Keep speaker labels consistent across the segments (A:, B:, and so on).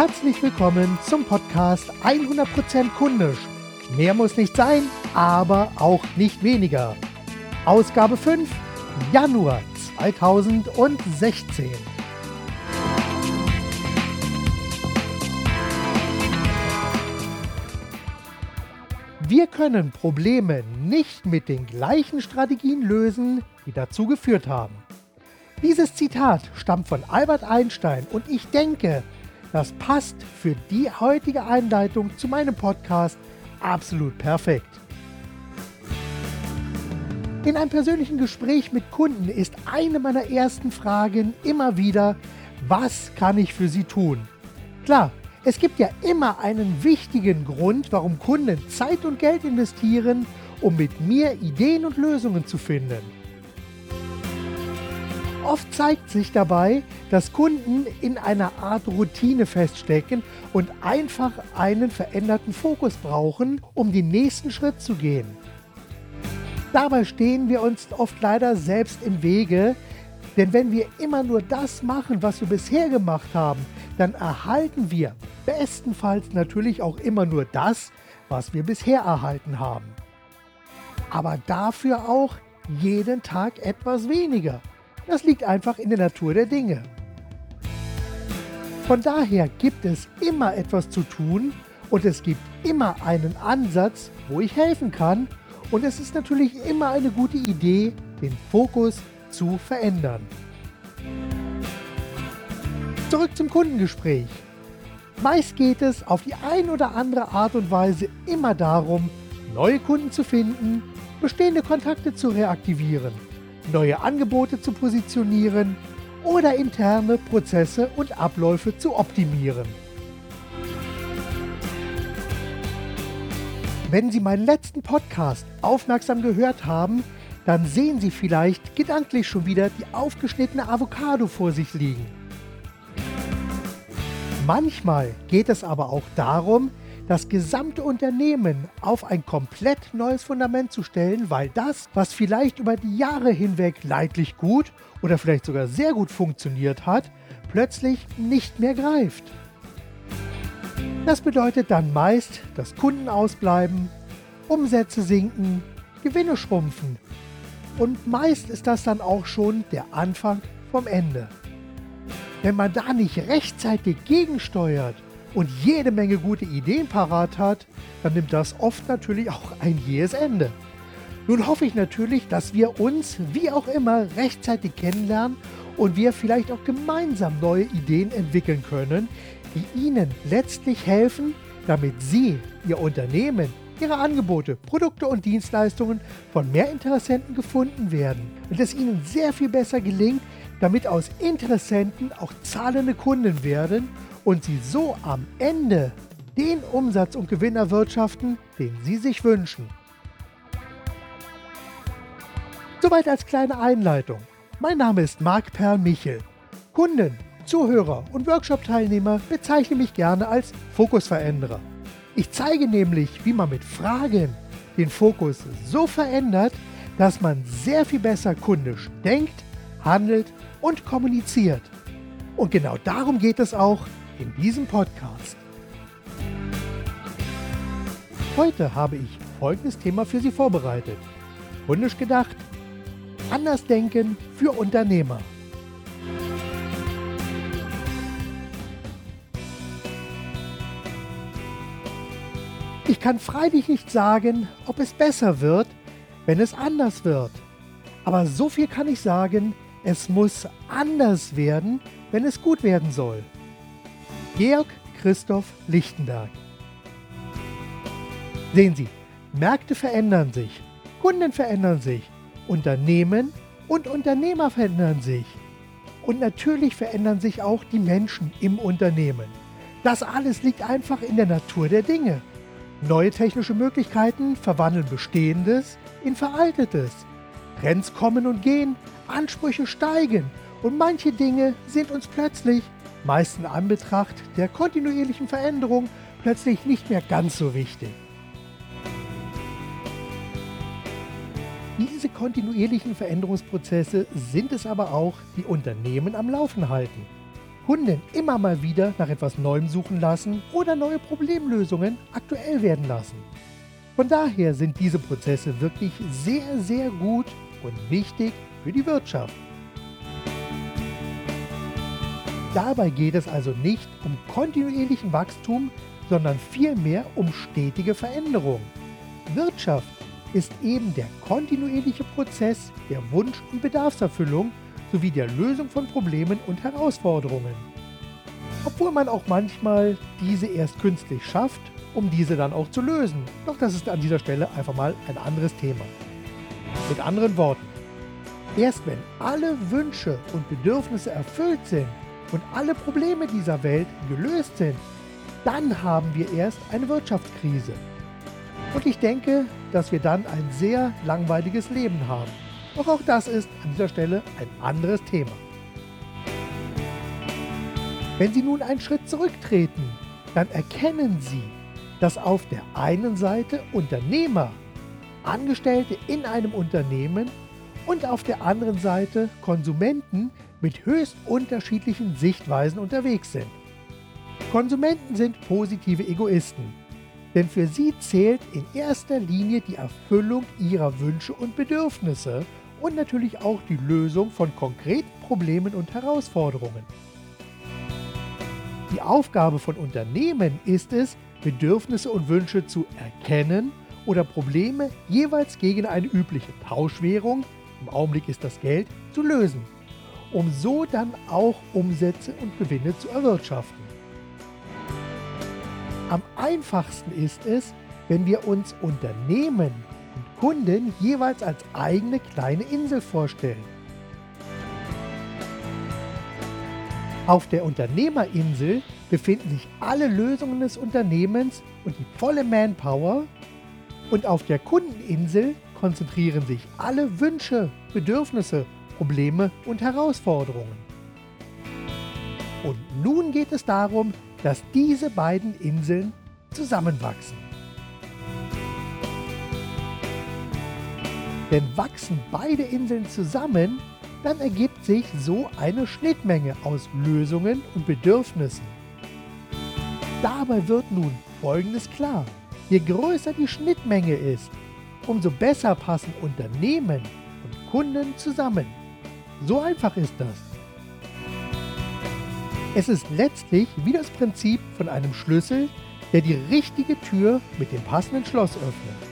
A: Herzlich willkommen zum Podcast 100% kundisch. Mehr muss nicht sein, aber auch nicht weniger. Ausgabe 5, Januar 2016. Wir können Probleme nicht mit den gleichen Strategien lösen, die dazu geführt haben. Dieses Zitat stammt von Albert Einstein und ich denke, das passt für die heutige Einleitung zu meinem Podcast absolut perfekt. In einem persönlichen Gespräch mit Kunden ist eine meiner ersten Fragen immer wieder, was kann ich für sie tun? Klar, es gibt ja immer einen wichtigen Grund, warum Kunden Zeit und Geld investieren, um mit mir Ideen und Lösungen zu finden. Oft zeigt sich dabei, dass Kunden in einer Art Routine feststecken und einfach einen veränderten Fokus brauchen, um den nächsten Schritt zu gehen. Dabei stehen wir uns oft leider selbst im Wege, denn wenn wir immer nur das machen, was wir bisher gemacht haben, dann erhalten wir bestenfalls natürlich auch immer nur das, was wir bisher erhalten haben. Aber dafür auch jeden Tag etwas weniger. Das liegt einfach in der Natur der Dinge. Von daher gibt es immer etwas zu tun und es gibt immer einen Ansatz, wo ich helfen kann und es ist natürlich immer eine gute Idee, den Fokus zu verändern. Zurück zum Kundengespräch. Meist geht es auf die ein oder andere Art und Weise immer darum, neue Kunden zu finden, bestehende Kontakte zu reaktivieren, neue Angebote zu positionieren oder interne Prozesse und Abläufe zu optimieren. Wenn Sie meinen letzten Podcast aufmerksam gehört haben, dann sehen Sie vielleicht gedanklich schon wieder die aufgeschnittene Avocado vor sich liegen. Manchmal geht es aber auch darum, das gesamte Unternehmen auf ein komplett neues Fundament zu stellen, weil das, was vielleicht über die Jahre hinweg leidlich gut oder vielleicht sogar sehr gut funktioniert hat, plötzlich nicht mehr greift. Das bedeutet dann meist, dass Kunden ausbleiben, Umsätze sinken, Gewinne schrumpfen. Und meist ist das dann auch schon der Anfang vom Ende. Wenn man da nicht rechtzeitig gegensteuert und jede Menge gute Ideen parat hat, dann nimmt das oft natürlich auch ein jähes Ende. Nun hoffe ich natürlich, dass wir uns, wie auch immer, rechtzeitig kennenlernen und wir vielleicht auch gemeinsam neue Ideen entwickeln können, die Ihnen letztlich helfen, damit Sie, Ihr Unternehmen, Ihre Angebote, Produkte und Dienstleistungen von mehr Interessenten gefunden werden und es Ihnen sehr viel besser gelingt, damit aus Interessenten auch zahlende Kunden werden und sie so am Ende den Umsatz und Gewinn erwirtschaften, den sie sich wünschen. Soweit als kleine Einleitung. Mein Name ist Marc Perl Michel. Kunden, Zuhörer und Workshop-Teilnehmer bezeichnen mich gerne als Fokusveränderer. Ich zeige nämlich, wie man mit Fragen den Fokus so verändert, dass man sehr viel besser kundisch denkt, handelt und kommuniziert. Und genau darum geht es auch in diesem Podcast. Heute habe ich folgendes Thema für Sie vorbereitet. Kundisch gedacht, anders denken für Unternehmer. Ich kann freilich nicht sagen, ob es besser wird, wenn es anders wird. Aber so viel kann ich sagen, es muss anders werden, wenn es gut werden soll. Georg Christoph Lichtenberg. Sehen Sie, Märkte verändern sich, Kunden verändern sich, Unternehmen und Unternehmer verändern sich. Und natürlich verändern sich auch die Menschen im Unternehmen. Das alles liegt einfach in der Natur der Dinge. Neue technische Möglichkeiten verwandeln Bestehendes in Veraltetes. Trends kommen und gehen, Ansprüche steigen und manche Dinge sind uns plötzlich, meist in Anbetracht der kontinuierlichen Veränderung, plötzlich nicht mehr ganz so wichtig. Diese kontinuierlichen Veränderungsprozesse sind es aber auch, die Unternehmen am Laufen halten. Kunden immer mal wieder nach etwas Neuem suchen lassen oder neue Problemlösungen aktuell werden lassen. Von daher sind diese Prozesse wirklich sehr, sehr gut und wichtig für die Wirtschaft. Dabei geht es also nicht um kontinuierlichen Wachstum, sondern vielmehr um stetige Veränderung. Wirtschaft ist eben der kontinuierliche Prozess der Wunsch- und Bedarfserfüllung sowie der Lösung von Problemen und Herausforderungen. Obwohl man auch manchmal diese erst künstlich schafft, um diese dann auch zu lösen. Doch das ist an dieser Stelle einfach mal ein anderes Thema. Mit anderen Worten, erst wenn alle Wünsche und Bedürfnisse erfüllt sind und alle Probleme dieser Welt gelöst sind, dann haben wir erst eine Wirtschaftskrise. Und ich denke, dass wir dann ein sehr langweiliges Leben haben. Doch auch das ist an dieser Stelle ein anderes Thema. Wenn Sie nun einen Schritt zurücktreten, dann erkennen Sie, dass auf der einen Seite Unternehmer, Angestellte in einem Unternehmen und auf der anderen Seite Konsumenten mit höchst unterschiedlichen Sichtweisen unterwegs sind. Konsumenten sind positive Egoisten, denn für sie zählt in erster Linie die Erfüllung ihrer Wünsche und Bedürfnisse und natürlich auch die Lösung von konkreten Problemen und Herausforderungen. Die Aufgabe von Unternehmen ist es, Bedürfnisse und Wünsche zu erkennen oder Probleme jeweils gegen eine übliche Tauschwährung, im Augenblick ist das Geld, zu lösen, um so dann auch Umsätze und Gewinne zu erwirtschaften. Am einfachsten ist es, wenn wir uns Unternehmen und Kunden jeweils als eigene kleine Insel vorstellen. Auf der Unternehmerinsel befinden sich alle Lösungen des Unternehmens und die volle Manpower und auf der Kundeninsel konzentrieren sich alle Wünsche, Bedürfnisse, Probleme und Herausforderungen. Und nun geht es darum, dass diese beiden Inseln zusammenwachsen. Denn wachsen beide Inseln zusammen, dann ergibt sich so eine Schnittmenge aus Lösungen und Bedürfnissen. Dabei wird nun Folgendes klar. Je größer die Schnittmenge ist, umso besser passen Unternehmen und Kunden zusammen. So einfach ist das. Es ist letztlich wie das Prinzip von einem Schlüssel, der die richtige Tür mit dem passenden Schloss öffnet.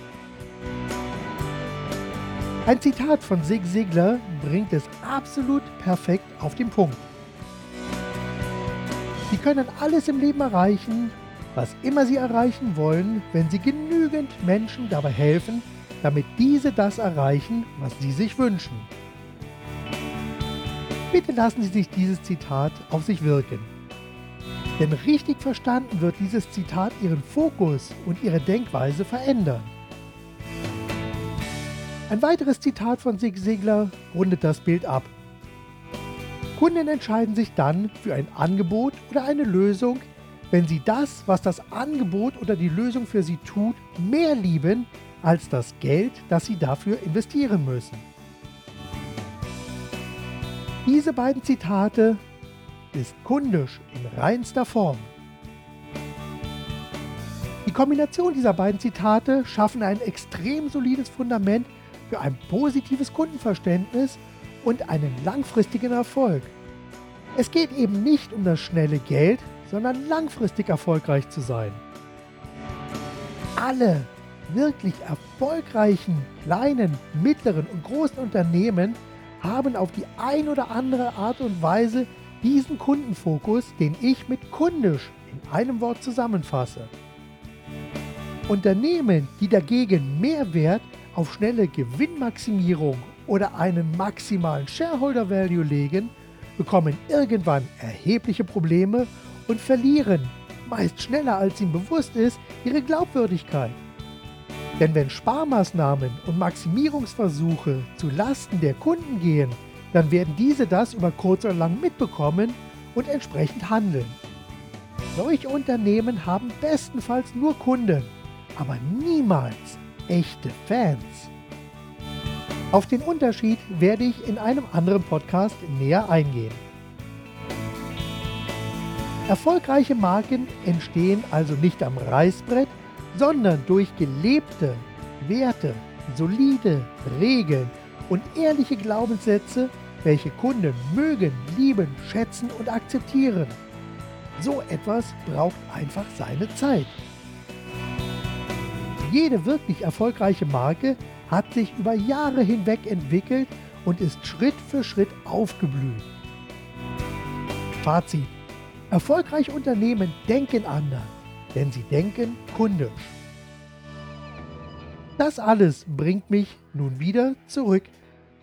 A: Ein Zitat von Sig Sigler bringt es absolut perfekt auf den Punkt. Sie können alles im Leben erreichen, was immer Sie erreichen wollen, wenn Sie genügend Menschen dabei helfen, damit diese das erreichen, was sie sich wünschen. Bitte lassen Sie sich dieses Zitat auf sich wirken. Denn richtig verstanden wird dieses Zitat Ihren Fokus und Ihre Denkweise verändern. Ein weiteres Zitat von Sig Segler rundet das Bild ab. Kunden entscheiden sich dann für ein Angebot oder eine Lösung, wenn sie das, was das Angebot oder die Lösung für sie tut, mehr lieben als das Geld, das sie dafür investieren müssen. Diese beiden Zitate ist kundisch in reinster Form. Die Kombination dieser beiden Zitate schaffen ein extrem solides Fundament für ein positives Kundenverständnis und einen langfristigen Erfolg. Es geht eben nicht um das schnelle Geld, sondern langfristig erfolgreich zu sein. Alle wirklich erfolgreichen kleinen, mittleren und großen Unternehmen haben auf die ein oder andere Art und Weise diesen Kundenfokus, den ich mit kundisch in einem Wort zusammenfasse. Unternehmen, die dagegen Mehrwert auf schnelle Gewinnmaximierung oder einen maximalen Shareholder Value legen, bekommen irgendwann erhebliche Probleme und verlieren, meist schneller als ihnen bewusst ist, ihre Glaubwürdigkeit. Denn wenn Sparmaßnahmen und Maximierungsversuche zu Lasten der Kunden gehen, dann werden diese das über kurz oder lang mitbekommen und entsprechend handeln. Solche Unternehmen haben bestenfalls nur Kunden, aber niemals echte Fans. Auf den Unterschied werde ich in einem anderen Podcast näher eingehen. Erfolgreiche Marken entstehen also nicht am Reißbrett, sondern durch gelebte Werte, solide Regeln und ehrliche Glaubenssätze, welche Kunden mögen, lieben, schätzen und akzeptieren. So etwas braucht einfach seine Zeit. Jede wirklich erfolgreiche Marke hat sich über Jahre hinweg entwickelt und ist Schritt für Schritt aufgeblüht. Fazit. Erfolgreiche Unternehmen denken anders, denn sie denken kundisch. Das alles bringt mich nun wieder zurück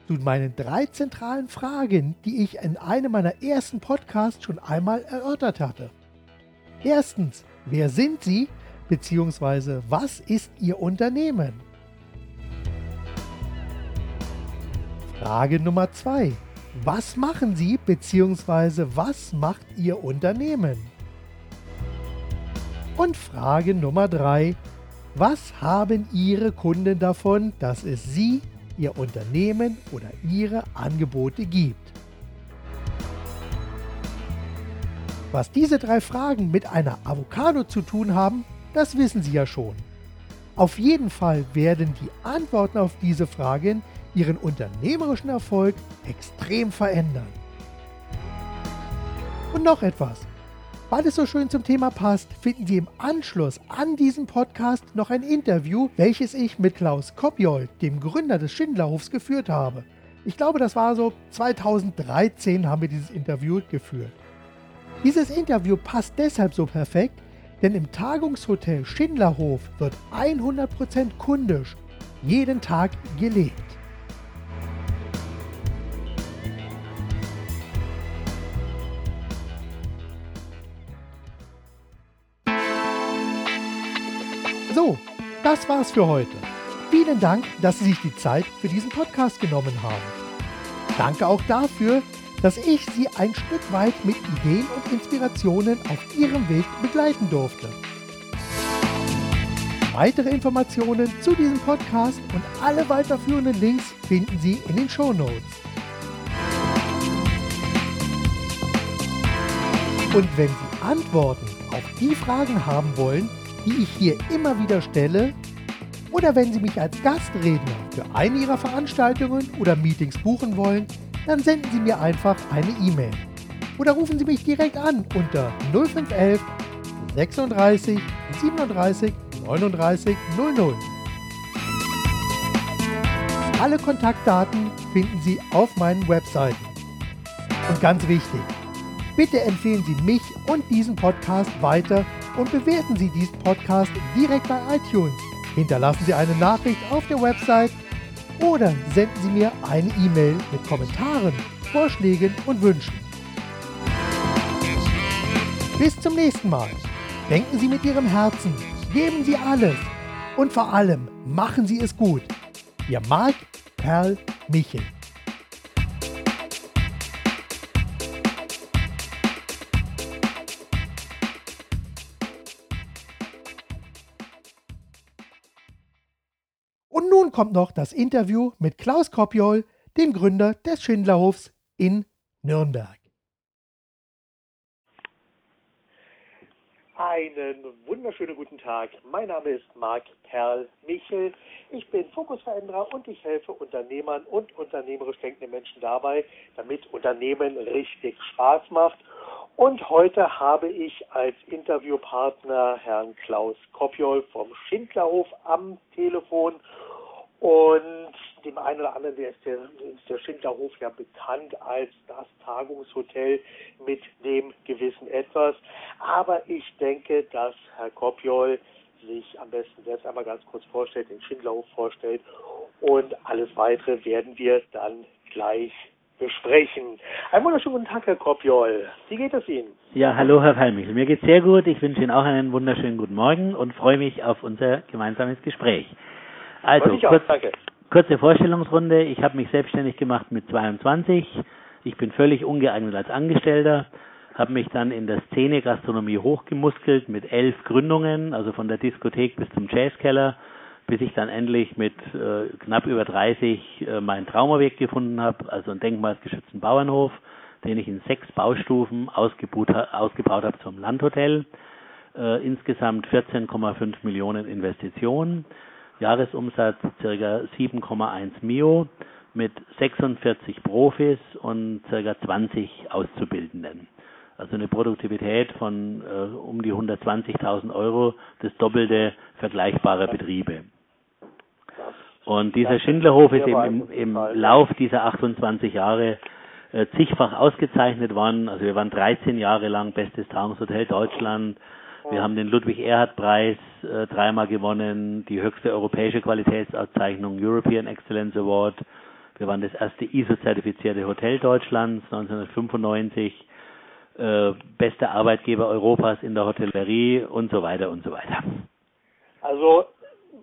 A: zu meinen drei zentralen Fragen, die ich in einem meiner ersten Podcasts schon einmal erörtert hatte. Erstens, wer sind Sie bzw. was ist Ihr Unternehmen? Frage Nummer zwei: Was machen Sie bzw. was macht Ihr Unternehmen? Und Frage Nummer drei: Was haben Ihre Kunden davon, dass es Sie Ihr Unternehmen oder Ihre Angebote gibt. Was diese drei Fragen mit einer Avocado zu tun haben, das wissen Sie ja schon. Auf jeden Fall werden die Antworten auf diese Fragen Ihren unternehmerischen Erfolg extrem verändern. Und noch etwas. Weil es so schön zum Thema passt, finden Sie im Anschluss an diesen Podcast noch ein Interview, welches ich mit Klaus Kopjold, dem Gründer des Schindlerhofs, geführt habe. Ich glaube, das war so 2013 haben wir dieses Interview geführt. Dieses Interview passt deshalb so perfekt, denn im Tagungshotel Schindlerhof wird 100% kundisch jeden Tag gelebt. So, das war's für heute. Vielen Dank, dass Sie sich die Zeit für diesen Podcast genommen haben. Danke auch dafür, dass ich Sie ein Stück weit mit Ideen und Inspirationen auf Ihrem Weg begleiten durfte. Weitere Informationen zu diesem Podcast und alle weiterführenden Links finden Sie in den Show Notes. Und wenn Sie Antworten auf die Fragen haben wollen, die ich hier immer wieder stelle, oder wenn Sie mich als Gastredner für eine Ihrer Veranstaltungen oder Meetings buchen wollen, dann senden Sie mir einfach eine E-Mail. Oder rufen Sie mich direkt an unter 0511 36 37 39 00. Alle Kontaktdaten finden Sie auf meinen Webseiten. Und ganz wichtig, bitte empfehlen Sie mich und diesen Podcast weiter und bewerten Sie diesen Podcast direkt bei iTunes. Hinterlassen Sie eine Nachricht auf der Website oder senden Sie mir eine E-Mail mit Kommentaren, Vorschlägen und Wünschen. Bis zum nächsten Mal. Denken Sie mit Ihrem Herzen, geben Sie alles und vor allem machen Sie es gut. Ihr Marc Perl Michel. Kommt noch das Interview mit Klaus Kopjol, dem Gründer des Schindlerhofs in Nürnberg.
B: Einen wunderschönen guten Tag. Mein Name ist Marc Perl Michel. Ich bin Fokusveränderer und ich helfe Unternehmern und unternehmerisch denkenden Menschen dabei, damit Unternehmen richtig Spaß macht. Und heute habe ich als Interviewpartner Herrn Klaus Kopjol vom Schindlerhof am Telefon. Und dem einen oder anderen der ist der, ist der Schindlerhof ja bekannt als das Tagungshotel mit dem gewissen Etwas. Aber ich denke, dass Herr Kopjol sich am besten selbst einmal ganz kurz vorstellt, den Schindlerhof vorstellt und alles weitere werden wir dann gleich besprechen. Einen wunderschönen guten Tag, Herr Kopjol. Wie geht es Ihnen?
C: Ja, hallo, Herr Fallmichel. Mir geht's sehr gut. Ich wünsche Ihnen auch einen wunderschönen guten Morgen und freue mich auf unser gemeinsames Gespräch. Also, kurz, kurze Vorstellungsrunde. Ich habe mich selbstständig gemacht mit 22. Ich bin völlig ungeeignet als Angestellter, habe mich dann in der Szene Gastronomie hochgemuskelt mit elf Gründungen, also von der Diskothek bis zum Jazzkeller, bis ich dann endlich mit äh, knapp über 30 äh, meinen Traumobjekt gefunden habe, also einen denkmalsgeschützten Bauernhof, den ich in sechs Baustufen ausgebaut, ausgebaut habe zum Landhotel. Äh, insgesamt 14,5 Millionen Investitionen, Jahresumsatz ca. 7,1 Mio mit 46 Profis und ca. 20 Auszubildenden. Also eine Produktivität von äh, um die 120.000 Euro, das Doppelte vergleichbarer Betriebe. Und dieser Schindlerhof ist eben im, im Lauf dieser 28 Jahre äh, zigfach ausgezeichnet worden. Also wir waren 13 Jahre lang bestes Tagungshotel Deutschland. Wir haben den Ludwig-Erhard-Preis äh, dreimal gewonnen, die höchste europäische Qualitätsauszeichnung European Excellence Award. Wir waren das erste ISO-zertifizierte Hotel Deutschlands 1995, äh, bester Arbeitgeber Europas in der Hotellerie und so weiter und so weiter.
B: Also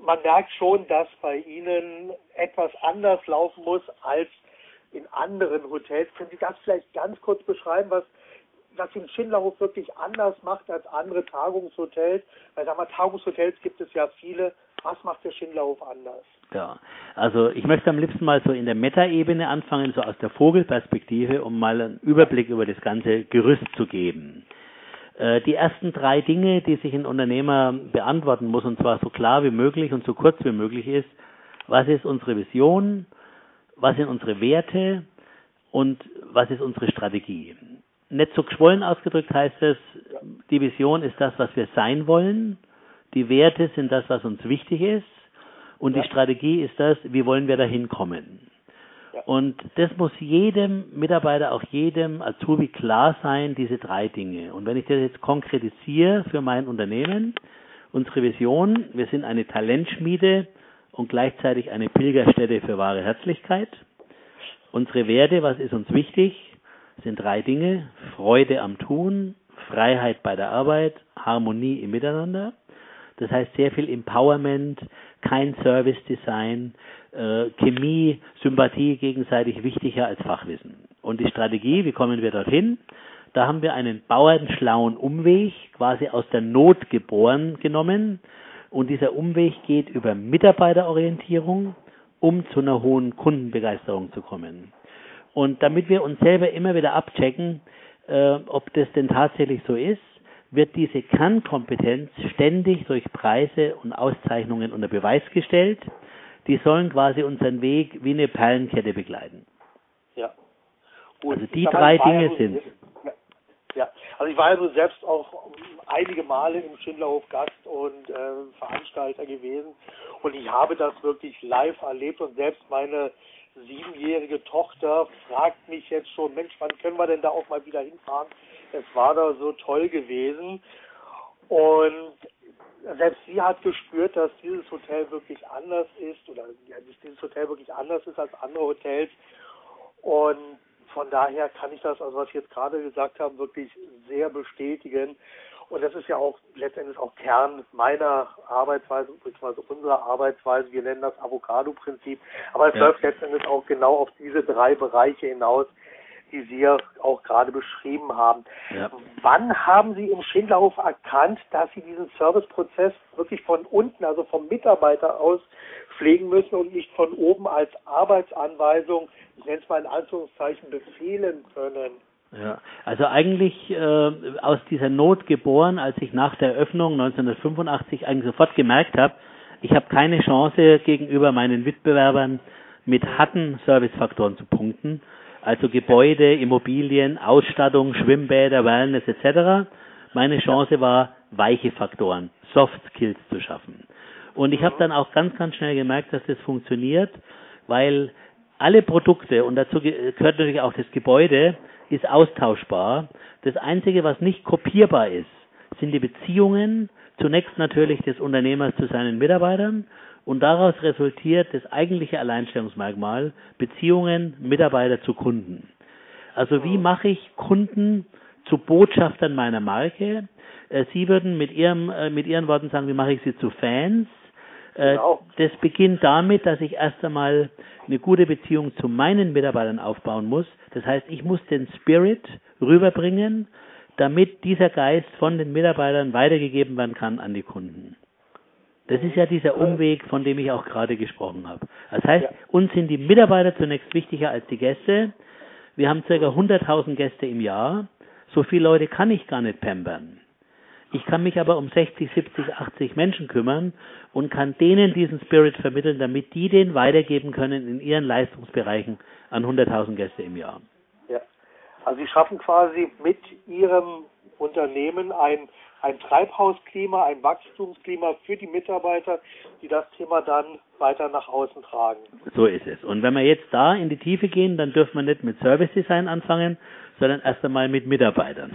B: man merkt schon, dass bei Ihnen etwas anders laufen muss als in anderen Hotels. Können Sie das vielleicht ganz kurz beschreiben, was, was den Schindlerhof wirklich anders macht als andere Tagungshotels? Weil, sagen wir, Tagungshotels gibt es ja viele. Was macht der Schindlerhof anders?
C: Ja, also ich möchte am liebsten mal so in der Meta-Ebene anfangen, so aus der Vogelperspektive, um mal einen Überblick über das ganze Gerüst zu geben. Äh, die ersten drei Dinge, die sich ein Unternehmer beantworten muss, und zwar so klar wie möglich und so kurz wie möglich ist, was ist unsere Vision, was sind unsere Werte und was ist unsere Strategie. Nicht so geschwollen ausgedrückt heißt es, die Vision ist das, was wir sein wollen, die Werte sind das, was uns wichtig ist und ja. die Strategie ist das, wie wollen wir dahin kommen. Ja. Und das muss jedem Mitarbeiter, auch jedem Azubi klar sein, diese drei Dinge. Und wenn ich das jetzt konkretisiere für mein Unternehmen, unsere Vision, wir sind eine Talentschmiede und gleichzeitig eine Pilgerstätte für wahre Herzlichkeit. Unsere Werte, was ist uns wichtig, sind drei Dinge. Freude am Tun, Freiheit bei der Arbeit, Harmonie im Miteinander. Das heißt sehr viel Empowerment, kein Service Design, äh, Chemie, Sympathie gegenseitig wichtiger als Fachwissen. Und die Strategie, wie kommen wir dorthin? Da haben wir einen bauernschlauen Umweg, quasi aus der Not geboren genommen. Und dieser Umweg geht über Mitarbeiterorientierung, um zu einer hohen Kundenbegeisterung zu kommen. Und damit wir uns selber immer wieder abchecken, äh, ob das denn tatsächlich so ist, wird diese Kernkompetenz ständig durch Preise und Auszeichnungen unter Beweis gestellt. Die sollen quasi unseren Weg wie eine Perlenkette begleiten.
B: Ja.
C: Gut. Also die drei Dinge sind.
B: Ja, also ich war ja nur selbst auch einige Male im Schindlerhof Gast und äh, Veranstalter gewesen und ich habe das wirklich live erlebt und selbst meine siebenjährige Tochter fragt mich jetzt schon, Mensch, wann können wir denn da auch mal wieder hinfahren? Es war da so toll gewesen. Und selbst sie hat gespürt, dass dieses Hotel wirklich anders ist oder ja, dieses Hotel wirklich anders ist als andere Hotels. Und von daher kann ich das, also was Sie jetzt gerade gesagt haben, wirklich sehr bestätigen. Und das ist ja auch letztendlich auch Kern meiner Arbeitsweise, beziehungsweise unserer Arbeitsweise. Wir nennen das Avocado-Prinzip. Aber es ja. läuft letztendlich auch genau auf diese drei Bereiche hinaus, die Sie ja auch gerade beschrieben haben. Ja. Wann haben Sie im Schindlerhof erkannt, dass Sie diesen Serviceprozess wirklich von unten, also vom Mitarbeiter aus pflegen müssen und nicht von oben als Arbeitsanweisung, ich nenne es mal in Anführungszeichen, befehlen können?
C: Ja, also eigentlich äh, aus dieser Not geboren, als ich nach der Eröffnung 1985 eigentlich sofort gemerkt habe, ich habe keine Chance gegenüber meinen Wettbewerbern mit harten Servicefaktoren zu punkten, also Gebäude, Immobilien, Ausstattung, Schwimmbäder, Wellness etc. Meine Chance war, weiche Faktoren, Soft Skills zu schaffen. Und ich habe dann auch ganz, ganz schnell gemerkt, dass das funktioniert, weil alle Produkte, und dazu gehört natürlich auch das Gebäude, ist austauschbar. Das Einzige, was nicht kopierbar ist, sind die Beziehungen, zunächst natürlich des Unternehmers zu seinen Mitarbeitern und daraus resultiert das eigentliche Alleinstellungsmerkmal Beziehungen Mitarbeiter zu Kunden. Also wie mache ich Kunden zu Botschaftern meiner Marke? Äh, sie würden mit ihrem äh, mit ihren Worten sagen, wie mache ich sie zu Fans? Äh, genau. Das beginnt damit, dass ich erst einmal eine gute Beziehung zu meinen Mitarbeitern aufbauen muss. Das heißt, ich muss den Spirit rüberbringen, damit dieser Geist von den Mitarbeitern weitergegeben werden kann an die Kunden. Das ist ja dieser Umweg, von dem ich auch gerade gesprochen habe. Das heißt, uns sind die Mitarbeiter zunächst wichtiger als die Gäste. wir haben ca. 100.000 Gäste im Jahr. So viele Leute kann ich gar nicht pampern. Ich kann mich aber um 60, 70, 80 Menschen kümmern und kann denen diesen Spirit vermitteln, damit die den weitergeben können in ihren Leistungsbereichen an 100.000 Gäste im Jahr.
B: Ja, also Sie schaffen quasi mit Ihrem Unternehmen ein, ein Treibhausklima, ein Wachstumsklima für die Mitarbeiter, die das Thema dann weiter nach außen tragen.
C: So ist es. Und wenn wir jetzt da in die Tiefe gehen, dann dürfen wir nicht mit Service Design anfangen, sondern erst einmal mit Mitarbeitern.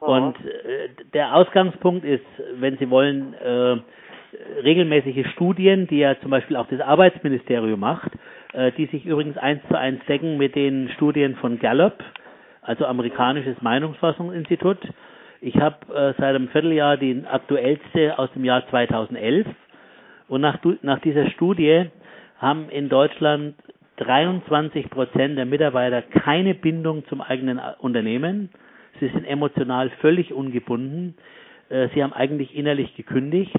C: Und äh, der Ausgangspunkt ist, wenn Sie wollen, äh, regelmäßige Studien, die ja zum Beispiel auch das Arbeitsministerium macht, äh, die sich übrigens eins zu eins decken mit den Studien von Gallup, also amerikanisches Meinungsforschungsinstitut. Ich habe äh, seit einem Vierteljahr die aktuellste aus dem Jahr 2011 und nach, nach dieser Studie haben in Deutschland 23 Prozent der Mitarbeiter keine Bindung zum eigenen Unternehmen Sie sind emotional völlig ungebunden. Äh, sie haben eigentlich innerlich gekündigt.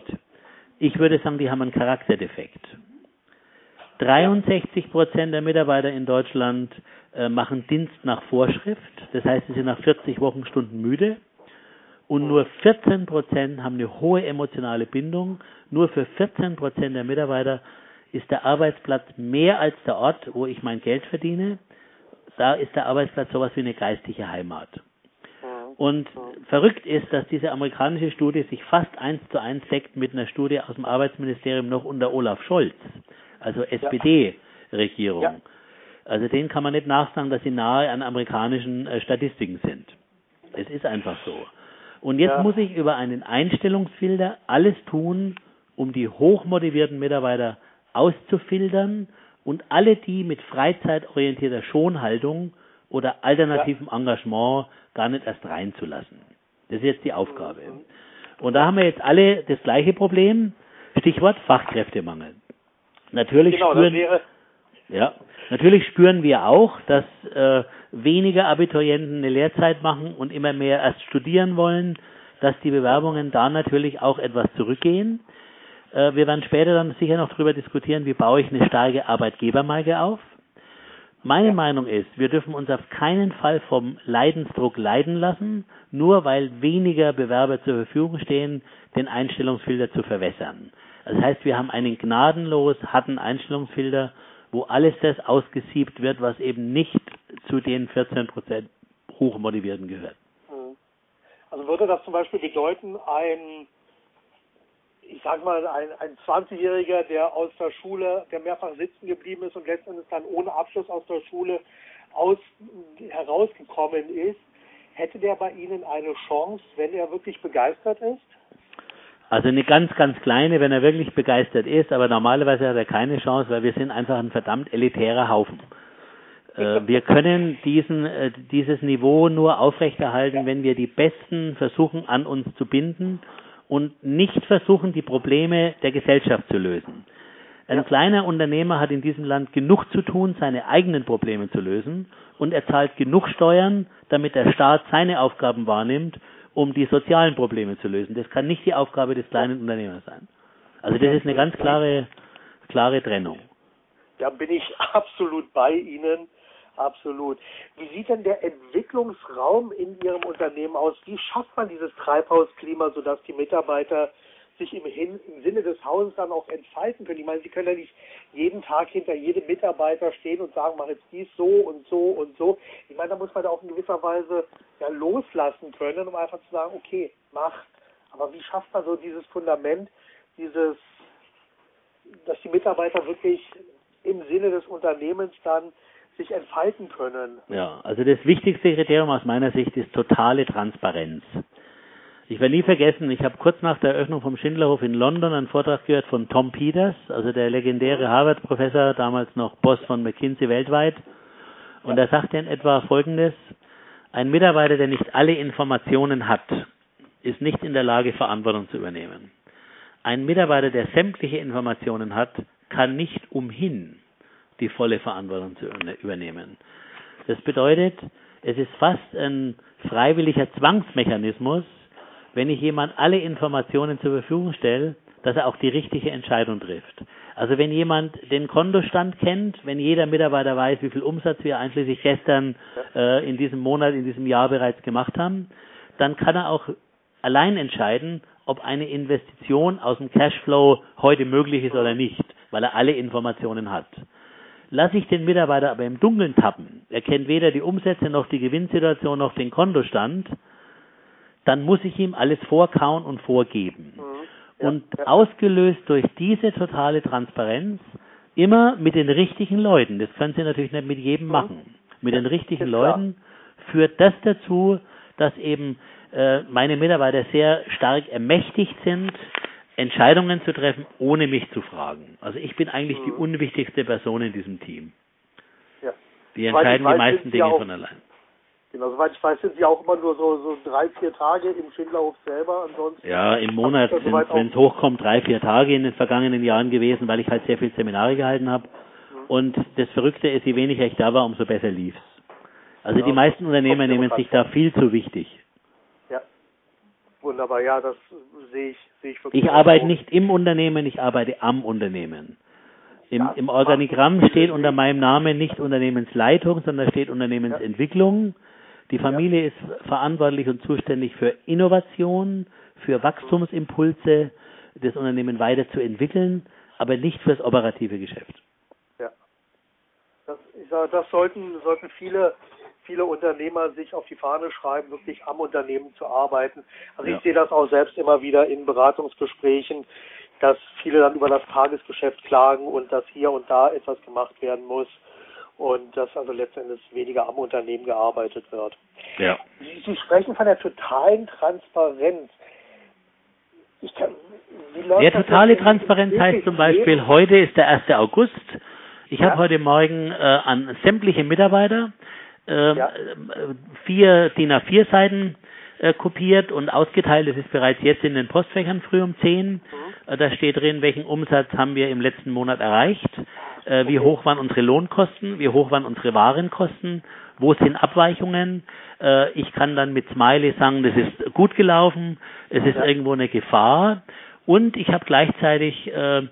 C: Ich würde sagen, die haben einen Charakterdefekt. 63 Prozent der Mitarbeiter in Deutschland äh, machen Dienst nach Vorschrift. Das heißt, sie sind nach 40 Wochenstunden müde. Und nur 14 Prozent haben eine hohe emotionale Bindung. Nur für 14 Prozent der Mitarbeiter ist der Arbeitsplatz mehr als der Ort, wo ich mein Geld verdiene. Da ist der Arbeitsplatz sowas wie eine geistige Heimat. Und verrückt ist, dass diese amerikanische Studie sich fast eins zu eins deckt mit einer Studie aus dem Arbeitsministerium noch unter Olaf Scholz, also SPD-Regierung. Ja. Also denen kann man nicht nachsagen, dass sie nahe an amerikanischen äh, Statistiken sind. Es ist einfach so. Und jetzt ja. muss ich über einen Einstellungsfilter alles tun, um die hochmotivierten Mitarbeiter auszufiltern und alle die mit freizeitorientierter Schonhaltung oder alternativem ja. Engagement gar nicht erst reinzulassen. Das ist jetzt die Aufgabe. Und da haben wir jetzt alle das gleiche Problem. Stichwort Fachkräftemangel. Natürlich genau, spüren, ja, natürlich spüren wir auch, dass äh, weniger Abiturienten eine Lehrzeit machen und immer mehr erst studieren wollen, dass die Bewerbungen da natürlich auch etwas zurückgehen. Äh, wir werden später dann sicher noch darüber diskutieren, wie baue ich eine starke Arbeitgebermarke auf. Meine ja. Meinung ist, wir dürfen uns auf keinen Fall vom Leidensdruck leiden lassen, nur weil weniger Bewerber zur Verfügung stehen, den Einstellungsfilter zu verwässern. Das heißt, wir haben einen gnadenlos harten Einstellungsfilter, wo alles das ausgesiebt wird, was eben nicht zu den 14 Prozent Hochmotivierten gehört.
B: Mhm. Also würde das zum Beispiel bedeuten, ein ich sag mal, ein, ein 20-Jähriger, der aus der Schule, der mehrfach sitzen geblieben ist und letztendlich dann ohne Abschluss aus der Schule aus, herausgekommen ist, hätte der bei Ihnen eine Chance, wenn er wirklich begeistert ist?
C: Also eine ganz, ganz kleine, wenn er wirklich begeistert ist, aber normalerweise hat er keine Chance, weil wir sind einfach ein verdammt elitärer Haufen. Äh, wir können diesen, äh, dieses Niveau nur aufrechterhalten, wenn wir die Besten versuchen, an uns zu binden und nicht versuchen, die Probleme der Gesellschaft zu lösen. Ein ja. kleiner Unternehmer hat in diesem Land genug zu tun, seine eigenen Probleme zu lösen und er zahlt genug Steuern, damit der Staat seine Aufgaben wahrnimmt, um die sozialen Probleme zu lösen. Das kann nicht die Aufgabe des kleinen Unternehmers sein. Also das ist eine ganz klare, klare Trennung.
B: Da bin ich absolut bei Ihnen. Absolut. Wie sieht denn der Entwicklungsraum in Ihrem Unternehmen aus? Wie schafft man dieses Treibhausklima, sodass die Mitarbeiter sich im, Hin im Sinne des Hauses dann auch entfalten können? Ich meine, Sie können ja nicht jeden Tag hinter jedem Mitarbeiter stehen und sagen, mach jetzt dies so und so und so. Ich meine, da muss man da auch in gewisser Weise ja loslassen können, um einfach zu sagen, okay, macht. Aber wie schafft man so dieses Fundament, dieses, dass die Mitarbeiter wirklich im Sinne des Unternehmens dann sich entfalten können.
C: Ja, also das wichtigste Kriterium aus meiner Sicht ist totale Transparenz. Ich werde nie vergessen, ich habe kurz nach der Eröffnung vom Schindlerhof in London einen Vortrag gehört von Tom Peters, also der legendäre Harvard-Professor, damals noch Boss von McKinsey weltweit. Und er sagte in etwa Folgendes, ein Mitarbeiter, der nicht alle Informationen hat, ist nicht in der Lage, Verantwortung zu übernehmen. Ein Mitarbeiter, der sämtliche Informationen hat, kann nicht umhin, die volle Verantwortung zu übernehmen. Das bedeutet, es ist fast ein freiwilliger Zwangsmechanismus, wenn ich jemand alle Informationen zur Verfügung stelle, dass er auch die richtige Entscheidung trifft. Also wenn jemand den Kontostand kennt, wenn jeder Mitarbeiter weiß, wie viel Umsatz wir einschließlich gestern äh, in diesem Monat, in diesem Jahr bereits gemacht haben, dann kann er auch allein entscheiden, ob eine Investition aus dem Cashflow heute möglich ist oder nicht, weil er alle Informationen hat. Lasse ich den Mitarbeiter aber im Dunkeln tappen, er kennt weder die Umsätze noch die Gewinnsituation noch den Kontostand, dann muss ich ihm alles vorkauen und vorgeben. Mhm. Ja, und ja. ausgelöst durch diese totale Transparenz, immer mit den richtigen Leuten, das können Sie natürlich nicht mit jedem mhm. machen, mit den richtigen Leuten führt das dazu, dass eben äh, meine Mitarbeiter sehr stark ermächtigt sind, Entscheidungen zu treffen, ohne mich zu fragen. Also ich bin eigentlich mhm. die unwichtigste Person in diesem Team. Ja. Die entscheiden weiß, die meisten Dinge von allein.
B: Genau, soweit ich weiß, sind Sie auch immer nur so, so drei, vier Tage im Schindlerhof selber. Ansonsten
C: ja, im Monat sind, wenn es hochkommt, drei, vier Tage in den vergangenen Jahren gewesen, weil ich halt sehr viele Seminare gehalten habe. Mhm. Und das Verrückte ist, je weniger ich da war, umso besser lief's. Also ja, die meisten Unternehmer nehmen sich da viel zu wichtig.
B: Wunderbar, ja, das sehe ich, sehe ich wirklich.
C: Ich arbeite nicht im Unternehmen, ich arbeite am Unternehmen. Im, im Organigramm steht unter meinem Namen nicht Unternehmensleitung, sondern steht Unternehmensentwicklung. Die Familie ist verantwortlich und zuständig für Innovation, für Wachstumsimpulse, das Unternehmen weiterzuentwickeln, aber nicht fürs operative Geschäft.
B: Ja. Das, ich sage, das sollten, sollten viele viele Unternehmer sich auf die Fahne schreiben, wirklich am Unternehmen zu arbeiten. Also ja. ich sehe das auch selbst immer wieder in Beratungsgesprächen, dass viele dann über das Tagesgeschäft klagen und dass hier und da etwas gemacht werden muss und dass also letztendlich weniger am Unternehmen gearbeitet wird. Ja. Sie sprechen von der totalen Transparenz.
C: Kann, ja, totale Transparenz heißt zum Beispiel, heute ist der 1. August. Ich ja. habe heute Morgen äh, an sämtliche Mitarbeiter äh, ja. vier DIN A4 Seiten äh, kopiert und ausgeteilt. Das ist bereits jetzt in den Postfächern früh um 10. Mhm. Äh, da steht drin, welchen Umsatz haben wir im letzten Monat erreicht, äh, wie hoch waren unsere Lohnkosten, wie hoch waren unsere Warenkosten, wo sind Abweichungen. Äh, ich kann dann mit Smiley sagen, das ist gut gelaufen, es ist ja. irgendwo eine Gefahr. Und ich habe gleichzeitig äh,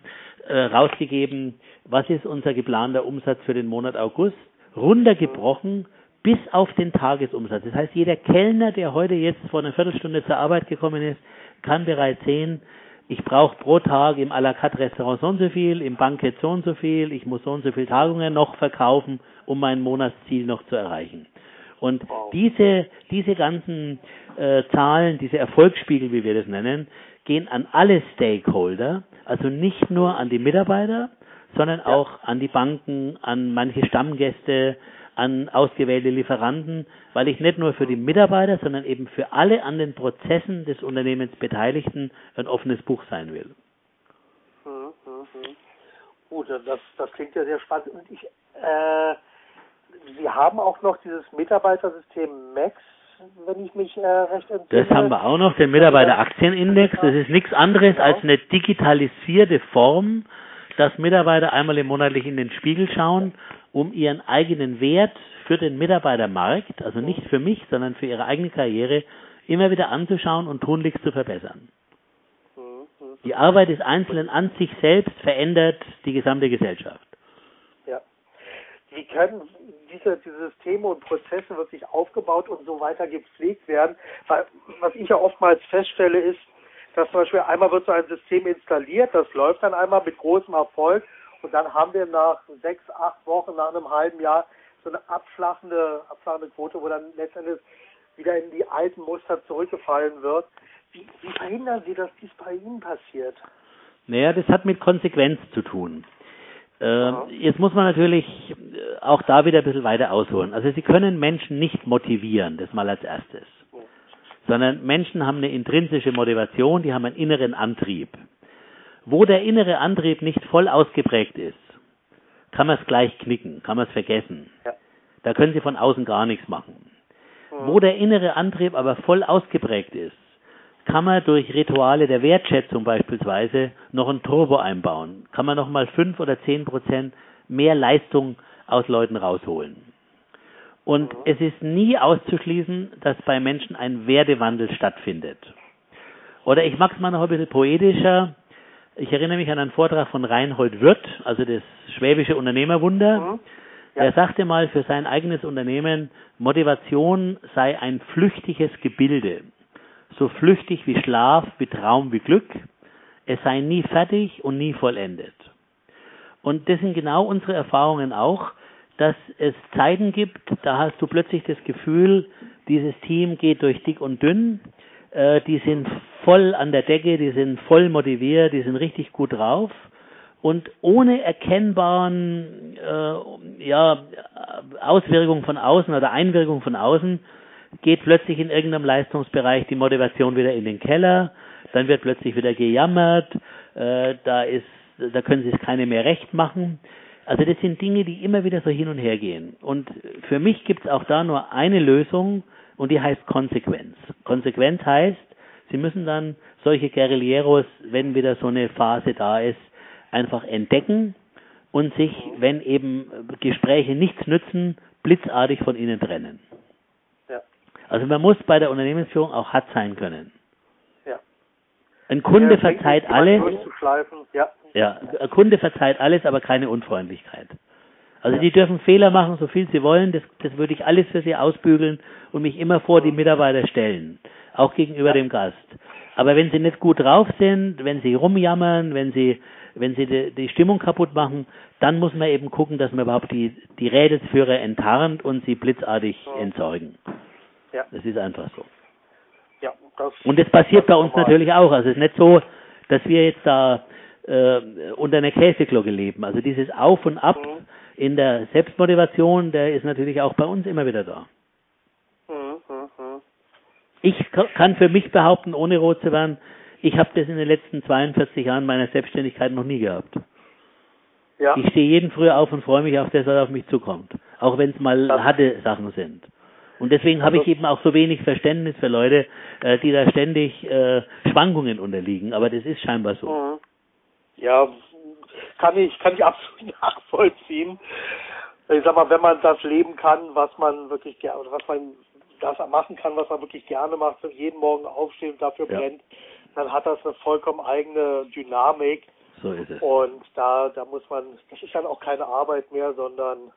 C: äh, rausgegeben, was ist unser geplanter Umsatz für den Monat August, runtergebrochen bis auf den Tagesumsatz. Das heißt, jeder Kellner, der heute jetzt vor einer Viertelstunde zur Arbeit gekommen ist, kann bereits sehen, ich brauche pro Tag im à la carte Restaurant so und so viel, im Bankett so und so viel, ich muss so und so viele Tagungen noch verkaufen, um mein Monatsziel noch zu erreichen. Und diese, diese ganzen äh, Zahlen, diese Erfolgsspiegel, wie wir das nennen, gehen an alle Stakeholder, also nicht nur an die Mitarbeiter, sondern auch an die Banken, an manche Stammgäste, an ausgewählte Lieferanten, weil ich nicht nur für die Mitarbeiter, sondern eben für alle an den Prozessen des Unternehmens Beteiligten ein offenes Buch sein will.
B: Mhm, mhm. Gut, das, das klingt ja sehr spannend. Und ich, äh, Sie haben auch noch dieses Mitarbeitersystem Max, wenn ich mich äh, recht entsinne.
C: Das haben wir auch noch, den Mitarbeiteraktienindex. Das ist nichts anderes genau. als eine digitalisierte Form, dass Mitarbeiter einmal im monatlich in den Spiegel schauen um ihren eigenen Wert für den Mitarbeitermarkt, also nicht für mich, sondern für ihre eigene Karriere, immer wieder anzuschauen und tunlichst zu verbessern. Die Arbeit des Einzelnen an sich selbst verändert die gesamte Gesellschaft.
B: Ja. Wie können diese, diese Systeme und Prozesse wirklich aufgebaut und so weiter gepflegt werden? Weil, was ich ja oftmals feststelle, ist, dass zum Beispiel einmal wird so ein System installiert, das läuft dann einmal mit großem Erfolg und dann haben wir nach sechs, acht Wochen, nach einem halben Jahr so eine abflachende, abflachende Quote, wo dann letztendlich wieder in die alten Muster zurückgefallen wird. Wie, wie verhindern Sie, dass dies bei Ihnen passiert?
C: Naja, das hat mit Konsequenz zu tun. Äh, jetzt muss man natürlich äh, auch da wieder ein bisschen weiter ausholen. Also Sie können Menschen nicht motivieren, das mal als erstes. Sondern Menschen haben eine intrinsische Motivation, die haben einen inneren Antrieb. Wo der innere Antrieb nicht voll ausgeprägt ist, kann man es gleich knicken, kann man es vergessen. Ja. Da können Sie von außen gar nichts machen. Mhm. Wo der innere Antrieb aber voll ausgeprägt ist, kann man durch Rituale der Wertschätzung beispielsweise noch ein Turbo einbauen. Kann man noch mal fünf oder zehn Prozent mehr Leistung aus Leuten rausholen. Und mhm. es ist nie auszuschließen, dass bei Menschen ein Werdewandel stattfindet. Oder ich mag es mal noch ein bisschen poetischer. Ich erinnere mich an einen Vortrag von Reinhold Wirth, also das schwäbische Unternehmerwunder. Mhm. Ja. Er sagte mal für sein eigenes Unternehmen, Motivation sei ein flüchtiges Gebilde. So flüchtig wie Schlaf, wie Traum, wie Glück. Es sei nie fertig und nie vollendet. Und das sind genau unsere Erfahrungen auch, dass es Zeiten gibt, da hast du plötzlich das Gefühl, dieses Team geht durch dick und dünn, äh, die sind voll an der Decke, die sind voll motiviert, die sind richtig gut drauf und ohne erkennbaren äh, ja, Auswirkungen von außen oder Einwirkungen von außen geht plötzlich in irgendeinem Leistungsbereich die Motivation wieder in den Keller, dann wird plötzlich wieder gejammert, äh, da ist, da können es keine mehr recht machen. Also das sind Dinge, die immer wieder so hin und her gehen. Und für mich gibt es auch da nur eine Lösung und die heißt Konsequenz. Konsequenz heißt, Sie müssen dann solche Guerilleros, wenn wieder so eine Phase da ist, einfach entdecken und sich, wenn eben Gespräche nichts nützen, blitzartig von ihnen trennen. Ja. Also man muss bei der Unternehmensführung auch hart sein können. Ja. Ein Kunde ja, verzeiht alles. Ja. ja, ein Kunde verzeiht alles, aber keine Unfreundlichkeit. Also ja. die dürfen Fehler machen, so viel sie wollen. Das, das würde ich alles für sie ausbügeln und mich immer vor die Mitarbeiter stellen, auch gegenüber dem Gast. Aber wenn sie nicht gut drauf sind, wenn sie rumjammern, wenn sie wenn sie die, die Stimmung kaputt machen, dann muss man eben gucken, dass man überhaupt die die Rädelsführer enttarnt und sie blitzartig entsorgen. Ja. Das ist einfach so. Ja, das, und das passiert das bei uns normal. natürlich auch. Also es ist nicht so, dass wir jetzt da äh, unter einer Käseglocke leben. Also dieses Auf und Ab mhm in der Selbstmotivation, der ist natürlich auch bei uns immer wieder da. Ich kann für mich behaupten, ohne rot zu werden, ich habe das in den letzten 42 Jahren meiner Selbstständigkeit noch nie gehabt. Ja. Ich stehe jeden Früh auf und freue mich auf das, was auf mich zukommt. Auch wenn es mal ja. harte Sachen sind. Und deswegen habe also, ich eben auch so wenig Verständnis für Leute, äh, die da ständig äh, Schwankungen unterliegen. Aber das ist scheinbar so. Mhm.
B: Ja, kann ich, kann ich absolut nachvollziehen. Ich sag mal, wenn man das leben kann, was man wirklich was man das machen kann, was man wirklich gerne macht, jeden Morgen aufstehen und dafür ja. brennt, dann hat das eine vollkommen eigene Dynamik.
C: So ist es.
B: Und da, da muss man, das ist dann auch keine Arbeit mehr, sondern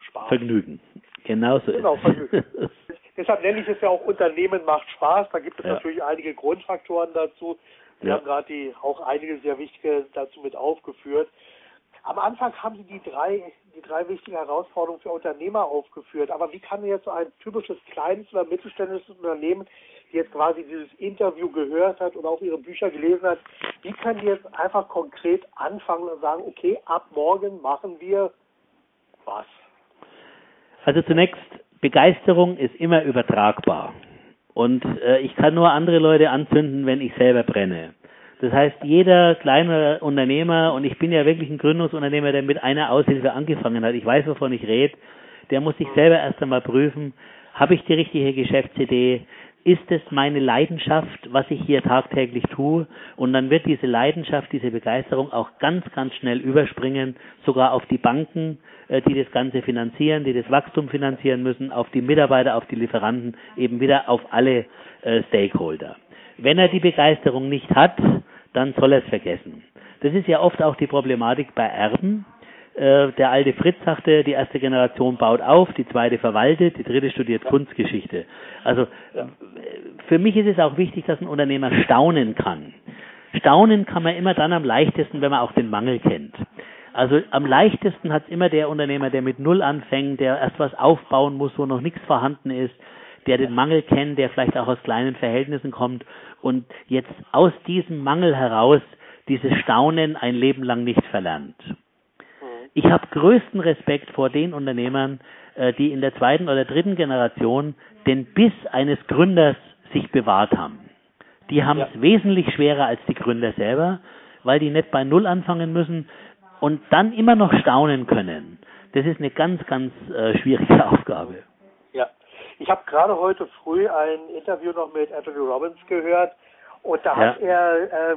B: Spaß.
C: Vergnügen. Genau so genau, ist
B: Vergnügen. Deshalb nenne ich es ja auch Unternehmen macht Spaß. Da gibt es ja. natürlich einige Grundfaktoren dazu. Wir ja. haben gerade die auch einige sehr wichtige dazu mit aufgeführt. Am Anfang haben Sie die drei, die drei wichtigen Herausforderungen für Unternehmer aufgeführt. Aber wie kann jetzt so ein typisches kleines oder mittelständisches Unternehmen, die jetzt quasi dieses Interview gehört hat oder auch Ihre Bücher gelesen hat, wie können die jetzt einfach konkret anfangen und sagen, okay, ab morgen machen wir was?
C: Also zunächst, Begeisterung ist immer übertragbar. Und äh, ich kann nur andere Leute anzünden, wenn ich selber brenne. Das heißt, jeder kleine Unternehmer, und ich bin ja wirklich ein Gründungsunternehmer, der mit einer Aushilfe angefangen hat, ich weiß, wovon ich rede, der muss sich selber erst einmal prüfen, habe ich die richtige Geschäftsidee, ist es meine Leidenschaft, was ich hier tagtäglich tue? Und dann wird diese Leidenschaft, diese Begeisterung auch ganz, ganz schnell überspringen, sogar auf die Banken, äh, die das Ganze finanzieren, die das Wachstum finanzieren müssen, auf die Mitarbeiter, auf die Lieferanten, eben wieder auf alle äh, Stakeholder. Wenn er die Begeisterung nicht hat, dann soll er es vergessen. Das ist ja oft auch die Problematik bei Erben äh, der alte Fritz sagte, die erste Generation baut auf, die zweite verwaltet, die dritte studiert Kunstgeschichte. Also äh, für mich ist es auch wichtig, dass ein Unternehmer staunen kann. Staunen kann man immer dann am leichtesten, wenn man auch den Mangel kennt. Also am leichtesten hat es immer der Unternehmer, der mit Null anfängt, der erst was aufbauen muss, wo noch nichts vorhanden ist, der den Mangel kennt, der vielleicht auch aus kleinen Verhältnissen kommt und jetzt aus diesem Mangel heraus dieses Staunen ein Leben lang nicht verlernt. Ich habe größten Respekt vor den Unternehmern, äh, die in der zweiten oder dritten Generation den Biss eines Gründers sich bewahrt haben. Die haben es ja. wesentlich schwerer als die Gründer selber, weil die nicht bei Null anfangen müssen und dann immer noch staunen können. Das ist eine ganz, ganz äh, schwierige Aufgabe.
B: Ich habe gerade heute früh ein Interview noch mit Anthony Robbins gehört und da ja. hat er äh,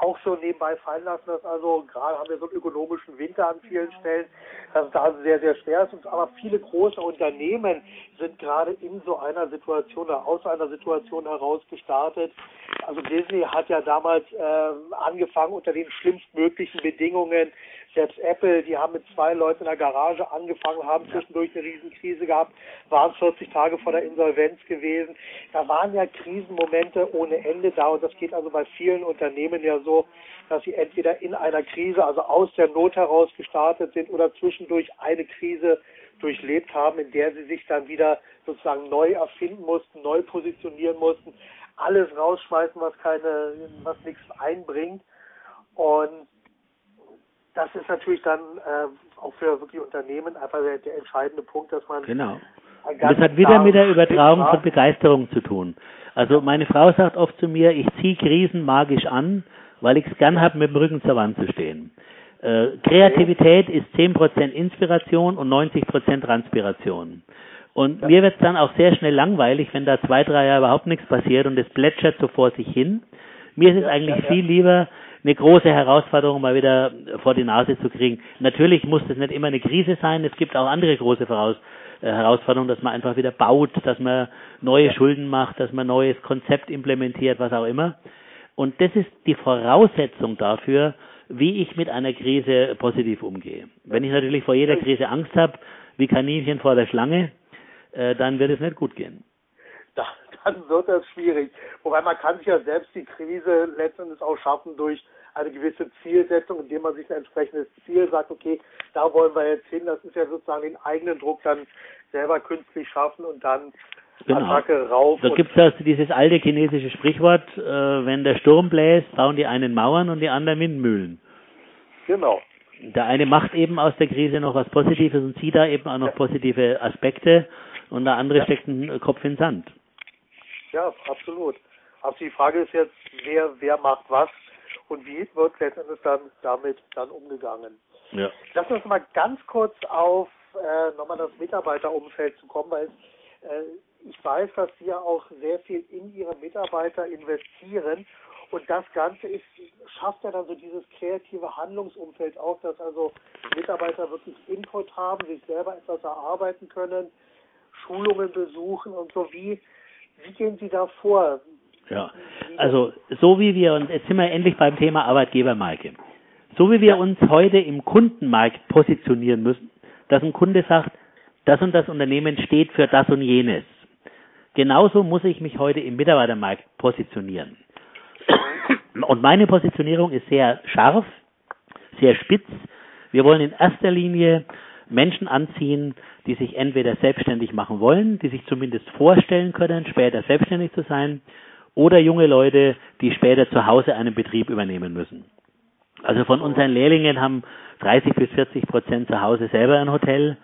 B: auch so nebenbei fallen lassen, dass also gerade haben wir so einen ökonomischen Winter an vielen Stellen, dass es da sehr, sehr schwer ist. Aber viele große Unternehmen sind gerade in so einer Situation oder aus einer Situation heraus gestartet. Also Disney hat ja damals äh, angefangen unter den schlimmstmöglichen Bedingungen. Selbst Apple, die haben mit zwei Leuten in der Garage angefangen, haben zwischendurch eine Riesenkrise gehabt, waren 40 Tage vor der Insolvenz gewesen. Da waren ja Krisenmomente ohne Ende da und das geht also bei vielen Unternehmen ja so, dass sie entweder in einer Krise, also aus der Not heraus gestartet sind oder zwischendurch eine Krise durchlebt haben, in der sie sich dann wieder sozusagen neu erfinden mussten, neu positionieren mussten, alles rausschmeißen, was keine, was nichts einbringt. Und das ist natürlich dann äh, auch für wirklich Unternehmen einfach der, der entscheidende Punkt, dass man
C: genau. Und das hat wieder mit der Übertragung von Begeisterung zu tun. Also meine Frau sagt oft zu mir, ich ziehe Krisen magisch an, weil ich es gern habe, mit dem Rücken zur Wand zu stehen. Äh, Kreativität ist 10% Inspiration und 90% Transpiration. Und ja. mir wird es dann auch sehr schnell langweilig, wenn da zwei, drei Jahre überhaupt nichts passiert und es plätschert so vor sich hin. Mir ist es ja, eigentlich ja, viel lieber, eine große Herausforderung mal wieder vor die Nase zu kriegen. Natürlich muss das nicht immer eine Krise sein, es gibt auch andere große Voraus äh, Herausforderungen, dass man einfach wieder baut, dass man neue Schulden macht, dass man neues Konzept implementiert, was auch immer. Und das ist die Voraussetzung dafür, wie ich mit einer Krise positiv umgehe. Wenn ich natürlich vor jeder Krise Angst habe, wie Kaninchen vor der Schlange, äh, dann wird es nicht gut gehen.
B: Da, dann wird das schwierig. Wobei man kann sich ja selbst die Krise letztendlich auch schaffen durch eine gewisse Zielsetzung, indem man sich ein entsprechendes Ziel sagt, okay, da wollen wir jetzt hin. Das ist ja sozusagen den eigenen Druck dann selber künstlich schaffen und dann genau. Attacke rauf.
C: Da gibt es also dieses alte chinesische Sprichwort, äh, wenn der Sturm bläst, bauen die einen Mauern und die anderen Windmühlen.
B: Genau.
C: Der eine macht eben aus der Krise noch was Positives und sieht da eben auch noch ja. positive Aspekte und der andere ja. steckt einen Kopf in den Sand.
B: Ja, absolut. Also die Frage ist jetzt, wer, wer macht was und wie wird letztendlich dann damit dann umgegangen. Ja. Lass uns mal ganz kurz auf äh, nochmal das Mitarbeiterumfeld zu kommen, weil äh, ich weiß, dass Sie ja auch sehr viel in Ihre Mitarbeiter investieren und das Ganze ist, schafft ja dann so dieses kreative Handlungsumfeld auch, dass also Mitarbeiter wirklich Input haben, sich selber etwas erarbeiten können, Schulungen besuchen und so. Wie, wie gehen Sie da vor?
C: Ja, also so wie wir, und jetzt sind wir endlich beim Thema Arbeitgebermarke. So wie wir uns heute im Kundenmarkt positionieren müssen, dass ein Kunde sagt, das und das Unternehmen steht für das und jenes. Genauso muss ich mich heute im Mitarbeitermarkt positionieren. Und meine Positionierung ist sehr scharf, sehr spitz. Wir wollen in erster Linie Menschen anziehen, die sich entweder selbstständig machen wollen, die sich zumindest vorstellen können, später selbstständig zu sein, oder junge Leute, die später zu Hause einen Betrieb übernehmen müssen. Also von unseren Lehrlingen haben 30 bis 40 Prozent zu Hause selber ein Hotel.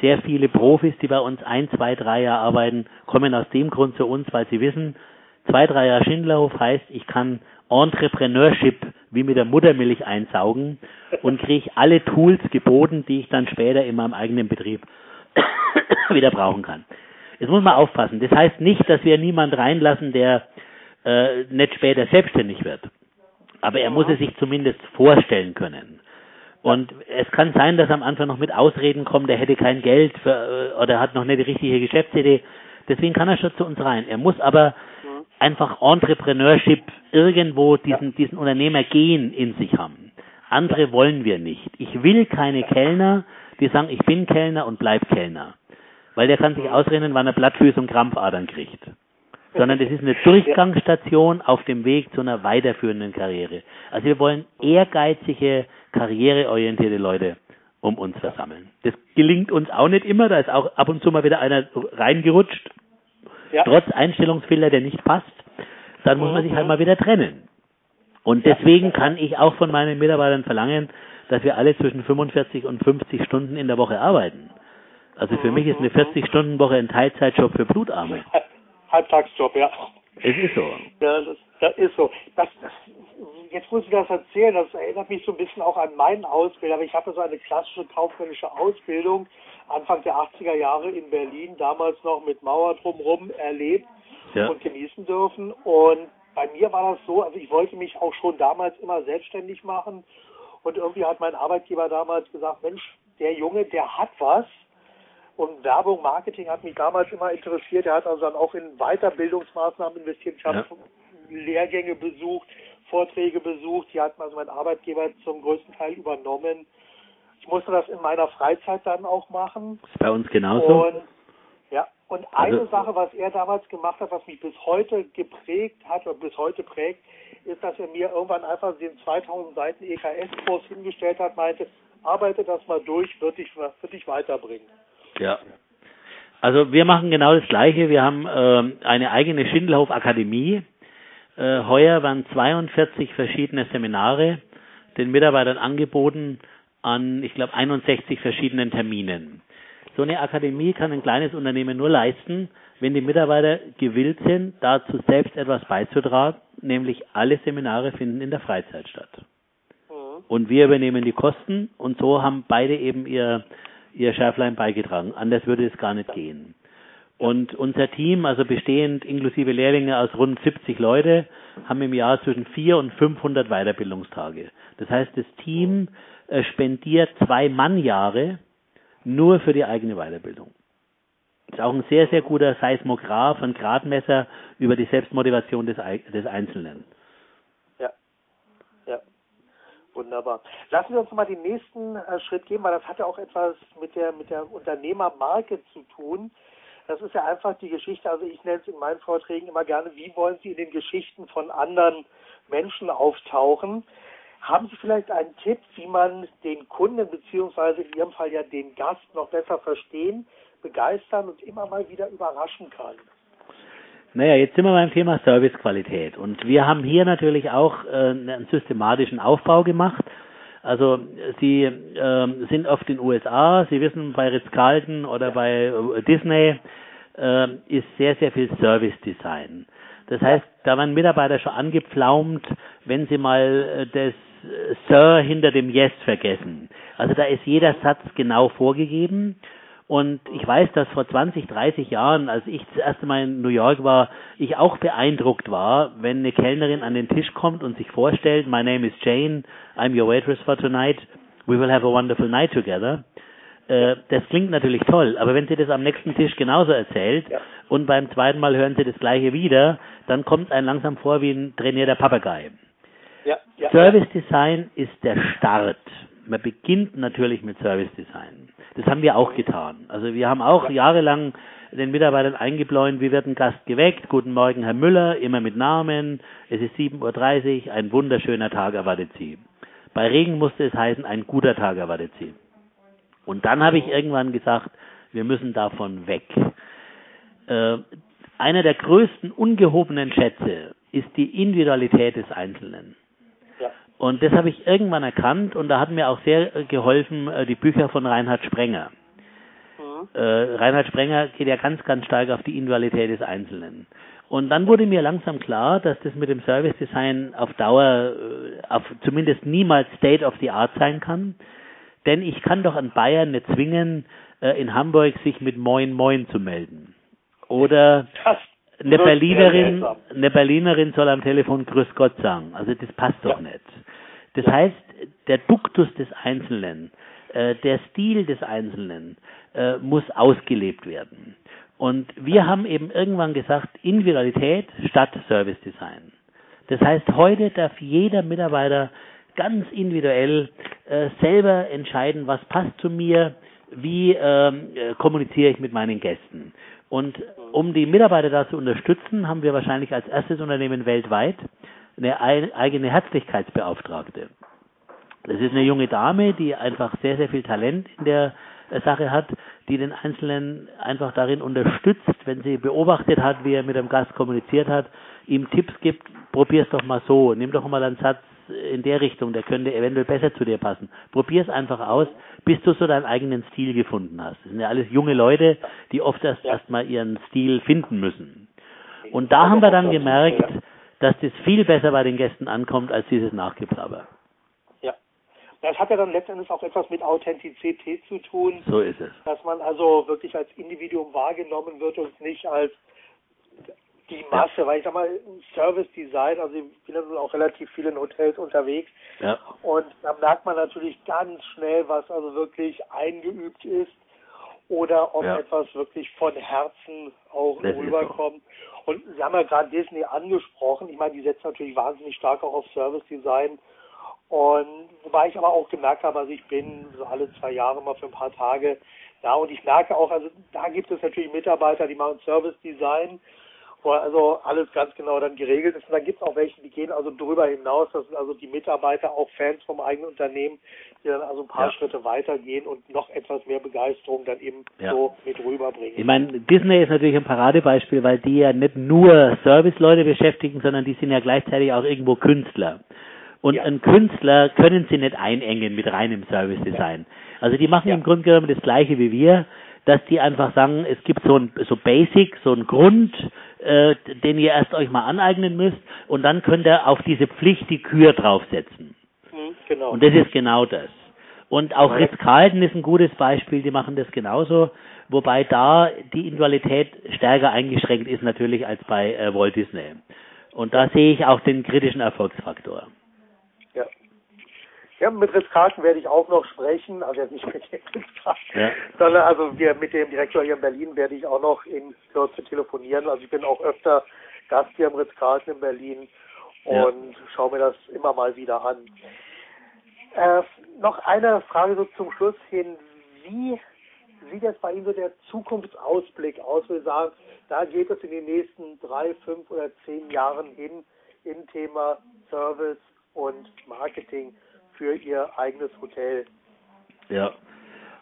C: Sehr viele Profis, die bei uns ein, zwei, drei Jahre arbeiten, kommen aus dem Grund zu uns, weil sie wissen, zwei, drei Jahre Schindlerhof heißt, ich kann Entrepreneurship wie mit der Muttermilch einsaugen und kriege alle Tools geboten, die ich dann später in meinem eigenen Betrieb wieder brauchen kann. Jetzt muss man aufpassen. Das heißt nicht, dass wir niemand reinlassen, der äh, nicht später selbstständig wird. Aber er muss es sich zumindest vorstellen können. Und es kann sein, dass am Anfang noch mit Ausreden kommt, er hätte kein Geld für, äh, oder hat noch nicht die richtige Geschäftsidee. Deswegen kann er schon zu uns rein. Er muss aber einfach Entrepreneurship irgendwo diesen, ja. diesen Unternehmergehen in sich haben. Andere wollen wir nicht. Ich will keine Kellner, die sagen, ich bin Kellner und bleib Kellner. Weil der kann sich ausrennen, wann er Blattfüße und Krampfadern kriegt. Sondern das ist eine Durchgangsstation auf dem Weg zu einer weiterführenden Karriere. Also wir wollen ehrgeizige, karriereorientierte Leute um uns versammeln. Das gelingt uns auch nicht immer, da ist auch ab und zu mal wieder einer reingerutscht, ja. trotz Einstellungsfehler, der nicht passt, dann muss man sich halt mal wieder trennen. Und deswegen kann ich auch von meinen Mitarbeitern verlangen, dass wir alle zwischen 45 und 50 Stunden in der Woche arbeiten. Also für mich ist eine 40-Stunden-Woche ein Teilzeitjob für Blutarme.
B: Halbtagsjob, ja.
C: Es ist so.
B: Ja, das, das ist so. Das, das, jetzt muss ich das erzählen, das erinnert mich so ein bisschen auch an meinen Ausbildung. Aber ich hatte so eine klassische kaufmännische Ausbildung Anfang der 80er Jahre in Berlin, damals noch mit Mauer drumherum erlebt ja. und genießen dürfen. Und bei mir war das so, also ich wollte mich auch schon damals immer selbstständig machen und irgendwie hat mein Arbeitgeber damals gesagt, Mensch, der Junge, der hat was. Und Werbung, Marketing hat mich damals immer interessiert. Er hat also dann auch in Weiterbildungsmaßnahmen investiert. Ich habe ja. Lehrgänge besucht, Vorträge besucht. Die hat also mein Arbeitgeber zum größten Teil übernommen. Ich musste das in meiner Freizeit dann auch machen.
C: Das ist bei uns genauso.
B: Und, ja, und eine also, Sache, was er damals gemacht hat, was mich bis heute geprägt hat oder bis heute prägt, ist, dass er mir irgendwann einfach den 2000 Seiten EKS-Kurs hingestellt hat, meinte, arbeite das mal durch, wird dich, wird dich weiterbringen.
C: Ja. Also wir machen genau das Gleiche. Wir haben äh, eine eigene Schindelhof-Akademie. Äh, heuer waren 42 verschiedene Seminare den Mitarbeitern angeboten an, ich glaube, 61 verschiedenen Terminen. So eine Akademie kann ein kleines Unternehmen nur leisten, wenn die Mitarbeiter gewillt sind, dazu selbst etwas beizutragen, nämlich alle Seminare finden in der Freizeit statt. Mhm. Und wir übernehmen die Kosten und so haben beide eben ihr, ihr Schärflein beigetragen. Anders würde es gar nicht gehen. Und unser Team, also bestehend inklusive Lehrlinge aus rund 70 Leute, haben im Jahr zwischen 400 und 500 Weiterbildungstage. Das heißt, das Team äh, spendiert zwei Mannjahre nur für die eigene Weiterbildung. Ist auch ein sehr, sehr guter Seismograph, ein Gradmesser über die Selbstmotivation des, des Einzelnen.
B: Ja, ja. Wunderbar. Lassen wir uns mal den nächsten äh, Schritt gehen, weil das hat ja auch etwas mit der, mit der Unternehmermarke zu tun. Das ist ja einfach die Geschichte, also ich nenne es in meinen Vorträgen immer gerne, wie wollen Sie in den Geschichten von anderen Menschen auftauchen? Haben Sie vielleicht einen Tipp, wie man den Kunden beziehungsweise in Ihrem Fall ja den Gast noch besser verstehen, begeistern und immer mal wieder überraschen kann?
C: Naja, jetzt sind wir beim Thema Servicequalität und wir haben hier natürlich auch äh, einen systematischen Aufbau gemacht. Also Sie äh, sind oft in den USA, Sie wissen bei Ritz-Carlton oder bei äh, Disney äh, ist sehr, sehr viel Service Design. Das heißt, da waren Mitarbeiter schon angepflaumt, wenn sie mal äh, das Sir hinter dem Yes vergessen. Also da ist jeder Satz genau vorgegeben. Und ich weiß, dass vor 20, 30 Jahren, als ich das erste Mal in New York war, ich auch beeindruckt war, wenn eine Kellnerin an den Tisch kommt und sich vorstellt, My name is Jane, I'm your waitress for tonight, we will have a wonderful night together. Äh, das klingt natürlich toll, aber wenn sie das am nächsten Tisch genauso erzählt ja. und beim zweiten Mal hören sie das gleiche wieder, dann kommt einem langsam vor wie ein trainierter Papagei. Ja, ja, Service Design ist der Start. Man beginnt natürlich mit Service Design. Das haben wir auch getan. Also wir haben auch jahrelang den Mitarbeitern eingebläut, wie wird ein Gast geweckt? Guten Morgen, Herr Müller, immer mit Namen. Es ist 7.30 Uhr, ein wunderschöner Tag erwartet Sie. Bei Regen musste es heißen, ein guter Tag erwartet Sie. Und dann habe ich irgendwann gesagt, wir müssen davon weg. Äh, einer der größten ungehobenen Schätze ist die Individualität des Einzelnen. Und das habe ich irgendwann erkannt und da hat mir auch sehr geholfen äh, die Bücher von Reinhard Sprenger. Mhm. Äh, Reinhard Sprenger geht ja ganz, ganz stark auf die Individualität des Einzelnen. Und dann wurde mir langsam klar, dass das mit dem Service Design auf Dauer, äh, auf zumindest niemals State of the Art sein kann. Denn ich kann doch an Bayern nicht zwingen, äh, in Hamburg sich mit Moin Moin zu melden. Oder das eine Berlinerin, eine Berlinerin soll am Telefon Grüß Gott sagen. Also das passt doch ja. nicht. Das heißt, der Duktus des Einzelnen, äh, der Stil des Einzelnen äh, muss ausgelebt werden. Und wir haben eben irgendwann gesagt, Individualität statt Service Design. Das heißt, heute darf jeder Mitarbeiter ganz individuell äh, selber entscheiden, was passt zu mir, wie ähm, äh, kommuniziere ich mit meinen Gästen. Und um die Mitarbeiter da zu unterstützen, haben wir wahrscheinlich als erstes Unternehmen weltweit eine eigene Herzlichkeitsbeauftragte. Das ist eine junge Dame, die einfach sehr, sehr viel Talent in der Sache hat, die den Einzelnen einfach darin unterstützt, wenn sie beobachtet hat, wie er mit dem Gast kommuniziert hat, ihm Tipps gibt, probier's doch mal so, nimm doch mal einen Satz in der Richtung, der könnte eventuell besser zu dir passen. Probier es einfach aus, bis du so deinen eigenen Stil gefunden hast. Das sind ja alles junge Leute, die oft erst erstmal ihren Stil finden müssen. Und da haben wir dann gemerkt, dass das viel besser bei den Gästen ankommt als dieses Nachgeplapper.
B: Ja. Das hat ja dann letztendlich auch etwas mit Authentizität zu tun.
C: So ist es.
B: Dass man also wirklich als Individuum wahrgenommen wird und nicht als die Masse, ja. weil ich sag mal, Service Design, also ich bin ja auch relativ viel in Hotels unterwegs. Ja. Und da merkt man natürlich ganz schnell, was also wirklich eingeübt ist oder ob ja. etwas wirklich von Herzen auch das rüberkommt. So. Und Sie haben ja gerade Disney angesprochen. Ich meine, die setzen natürlich wahnsinnig stark auch auf Service Design. Und wobei ich aber auch gemerkt habe, also ich bin so alle zwei Jahre mal für ein paar Tage da und ich merke auch, also da gibt es natürlich Mitarbeiter, die machen Service Design wo also alles ganz genau dann geregelt ist. Und dann gibt es auch welche, die gehen also darüber hinaus. Das sind also die Mitarbeiter auch Fans vom eigenen Unternehmen, die dann also ein paar ja. Schritte weitergehen und noch etwas mehr Begeisterung dann eben ja. so mit rüberbringen.
C: Ich meine, Disney ist natürlich ein Paradebeispiel, weil die ja nicht nur Serviceleute beschäftigen, sondern die sind ja gleichzeitig auch irgendwo Künstler. Und ja. einen Künstler können sie nicht einengen mit reinem Service Design. Also die machen im Grunde genommen das Gleiche wie wir dass die einfach sagen, es gibt so ein so Basic, so ein Grund, äh, den ihr erst euch mal aneignen müsst und dann könnt ihr auf diese Pflicht die Kür draufsetzen. Mhm, genau. Und das ist genau das. Und auch Ritz Carlton ist ein gutes Beispiel, die machen das genauso, wobei da die Individualität stärker eingeschränkt ist natürlich als bei äh, Walt Disney. Und da sehe ich auch den kritischen Erfolgsfaktor.
B: Ja, mit Ritz Carlton werde ich auch noch sprechen, also jetzt nicht mit dem Ritz ja. sondern also wir mit dem Direktor hier in Berlin werde ich auch noch in Kürze telefonieren. Also ich bin auch öfter Gast hier im Ritz Carlton in Berlin und ja. schaue mir das immer mal wieder an. Äh, noch eine Frage so zum Schluss hin. Wie sieht jetzt bei Ihnen so der Zukunftsausblick aus? Wir sagen, da geht es in den nächsten drei, fünf oder zehn Jahren hin im Thema Service und Marketing für ihr eigenes Hotel.
C: Ja.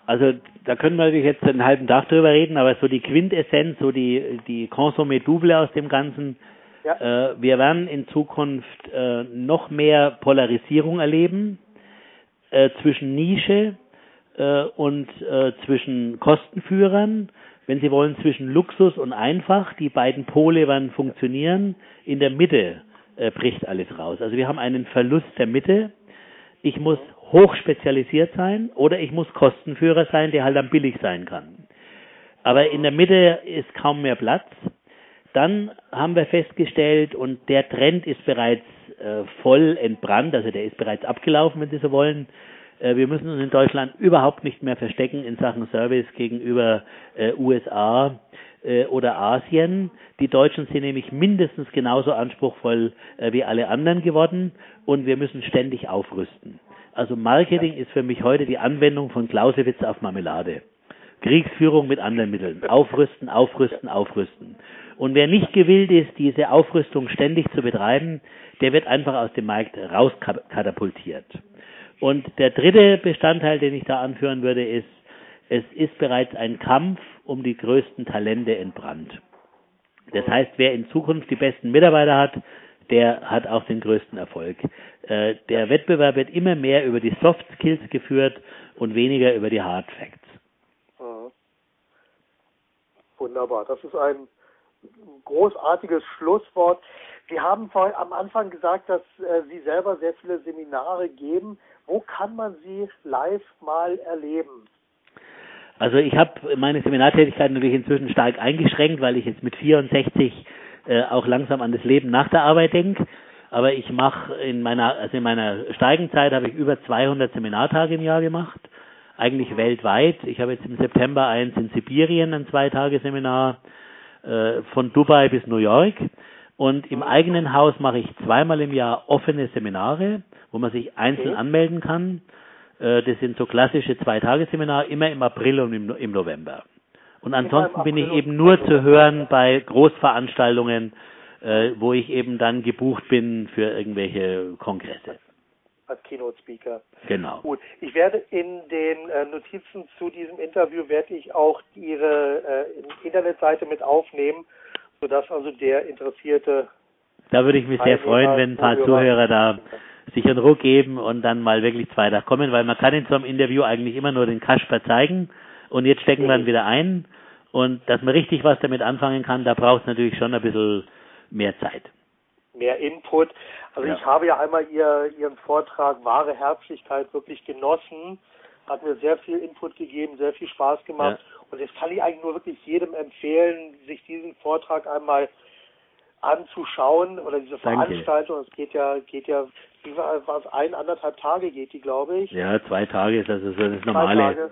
C: Also da können wir natürlich jetzt einen halben Tag drüber reden, aber so die Quintessenz, so die die Consommé Double aus dem Ganzen. Ja. Äh, wir werden in Zukunft äh, noch mehr Polarisierung erleben äh, zwischen Nische äh, und äh, zwischen Kostenführern. Wenn Sie wollen, zwischen Luxus und einfach. Die beiden Pole werden funktionieren. In der Mitte äh, bricht alles raus. Also wir haben einen Verlust der Mitte ich muss hochspezialisiert sein oder ich muss Kostenführer sein, der halt dann billig sein kann. Aber in der Mitte ist kaum mehr Platz. Dann haben wir festgestellt, und der Trend ist bereits äh, voll entbrannt, also der ist bereits abgelaufen, wenn Sie so wollen. Äh, wir müssen uns in Deutschland überhaupt nicht mehr verstecken in Sachen Service gegenüber äh, USA äh, oder Asien. Die Deutschen sind nämlich mindestens genauso anspruchsvoll äh, wie alle anderen geworden und wir müssen ständig aufrüsten. Also Marketing ist für mich heute die Anwendung von Clausewitz auf Marmelade. Kriegsführung mit anderen Mitteln. Aufrüsten, aufrüsten, aufrüsten. Und wer nicht gewillt ist, diese Aufrüstung ständig zu betreiben, der wird einfach aus dem Markt rauskatapultiert. Und der dritte Bestandteil, den ich da anführen würde, ist, es ist bereits ein Kampf um die größten Talente entbrannt. Das heißt, wer in Zukunft die besten Mitarbeiter hat, der hat auch den größten Erfolg. Äh, der Wettbewerb wird immer mehr über die Soft Skills geführt und weniger über die Hard Facts.
B: Wunderbar. Das ist ein großartiges Schlusswort. Sie haben vorhin am Anfang gesagt, dass äh, Sie selber sehr viele Seminare geben. Wo kann man sie live mal erleben?
C: Also ich habe meine Seminartätigkeit natürlich inzwischen stark eingeschränkt, weil ich jetzt mit 64 äh, auch langsam an das Leben nach der Arbeit denke. Aber ich mache in meiner, also in meiner Steigenzeit habe ich über 200 Seminartage im Jahr gemacht, eigentlich weltweit. Ich habe jetzt im September eins in Sibirien, ein Zwei-Tage-Seminar äh, von Dubai bis New York. Und im eigenen Haus mache ich zweimal im Jahr offene Seminare, wo man sich einzeln anmelden kann. Äh, das sind so klassische Zwei-Tage-Seminare, immer im April und im, im November. Und ansonsten bin ich eben nur zu hören bei Großveranstaltungen, äh, wo ich eben dann gebucht bin für irgendwelche Kongresse.
B: Als Keynote Speaker.
C: Genau.
B: Gut. Ich werde in den äh, Notizen zu diesem Interview werde ich auch Ihre äh, Internetseite mit aufnehmen, sodass also der interessierte
C: da würde ich mich sehr freuen, wenn ein paar Zuhörer da sich einen Ruck geben und dann mal wirklich zweiter kommen, weil man kann in so einem Interview eigentlich immer nur den Kasper zeigen und jetzt stecken wir ihn wieder ein und dass man richtig was damit anfangen kann, da braucht es natürlich schon ein bisschen mehr Zeit.
B: Mehr Input. Also ja. ich habe ja einmal ihr, Ihren Vortrag Wahre Herzlichkeit wirklich genossen, hat mir sehr viel Input gegeben, sehr viel Spaß gemacht ja. und jetzt kann ich eigentlich nur wirklich jedem empfehlen, sich diesen Vortrag einmal anzuschauen oder diese Veranstaltung. Es geht ja, geht ja, wie war, es, ein, anderthalb Tage geht die, glaube ich.
C: Ja, zwei Tage ist also das, das normale. Zwei Tage.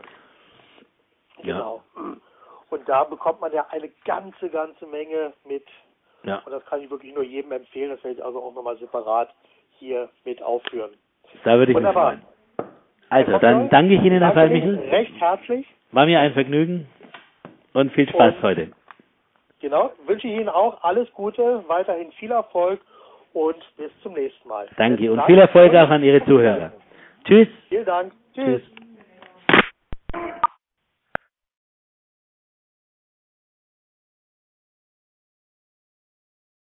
B: Genau. Ja. Und da bekommt man ja eine ganze, ganze Menge mit. Ja. Und das kann ich wirklich nur jedem empfehlen. Das werde ich also auch nochmal separat hier mit aufführen.
C: Da würde ich Wunderbar. mich freuen. Also, dann danke ich Ihnen, Herr Fallmichel.
B: Recht herzlich.
C: War mir ein Vergnügen und viel Spaß und, heute.
B: Genau, wünsche ich Ihnen auch alles Gute, weiterhin viel Erfolg und bis zum nächsten Mal.
C: Danke und viel Erfolg auch an Ihre Zuhörer. Tschüss.
B: Vielen Dank. Tschüss. Tschüss.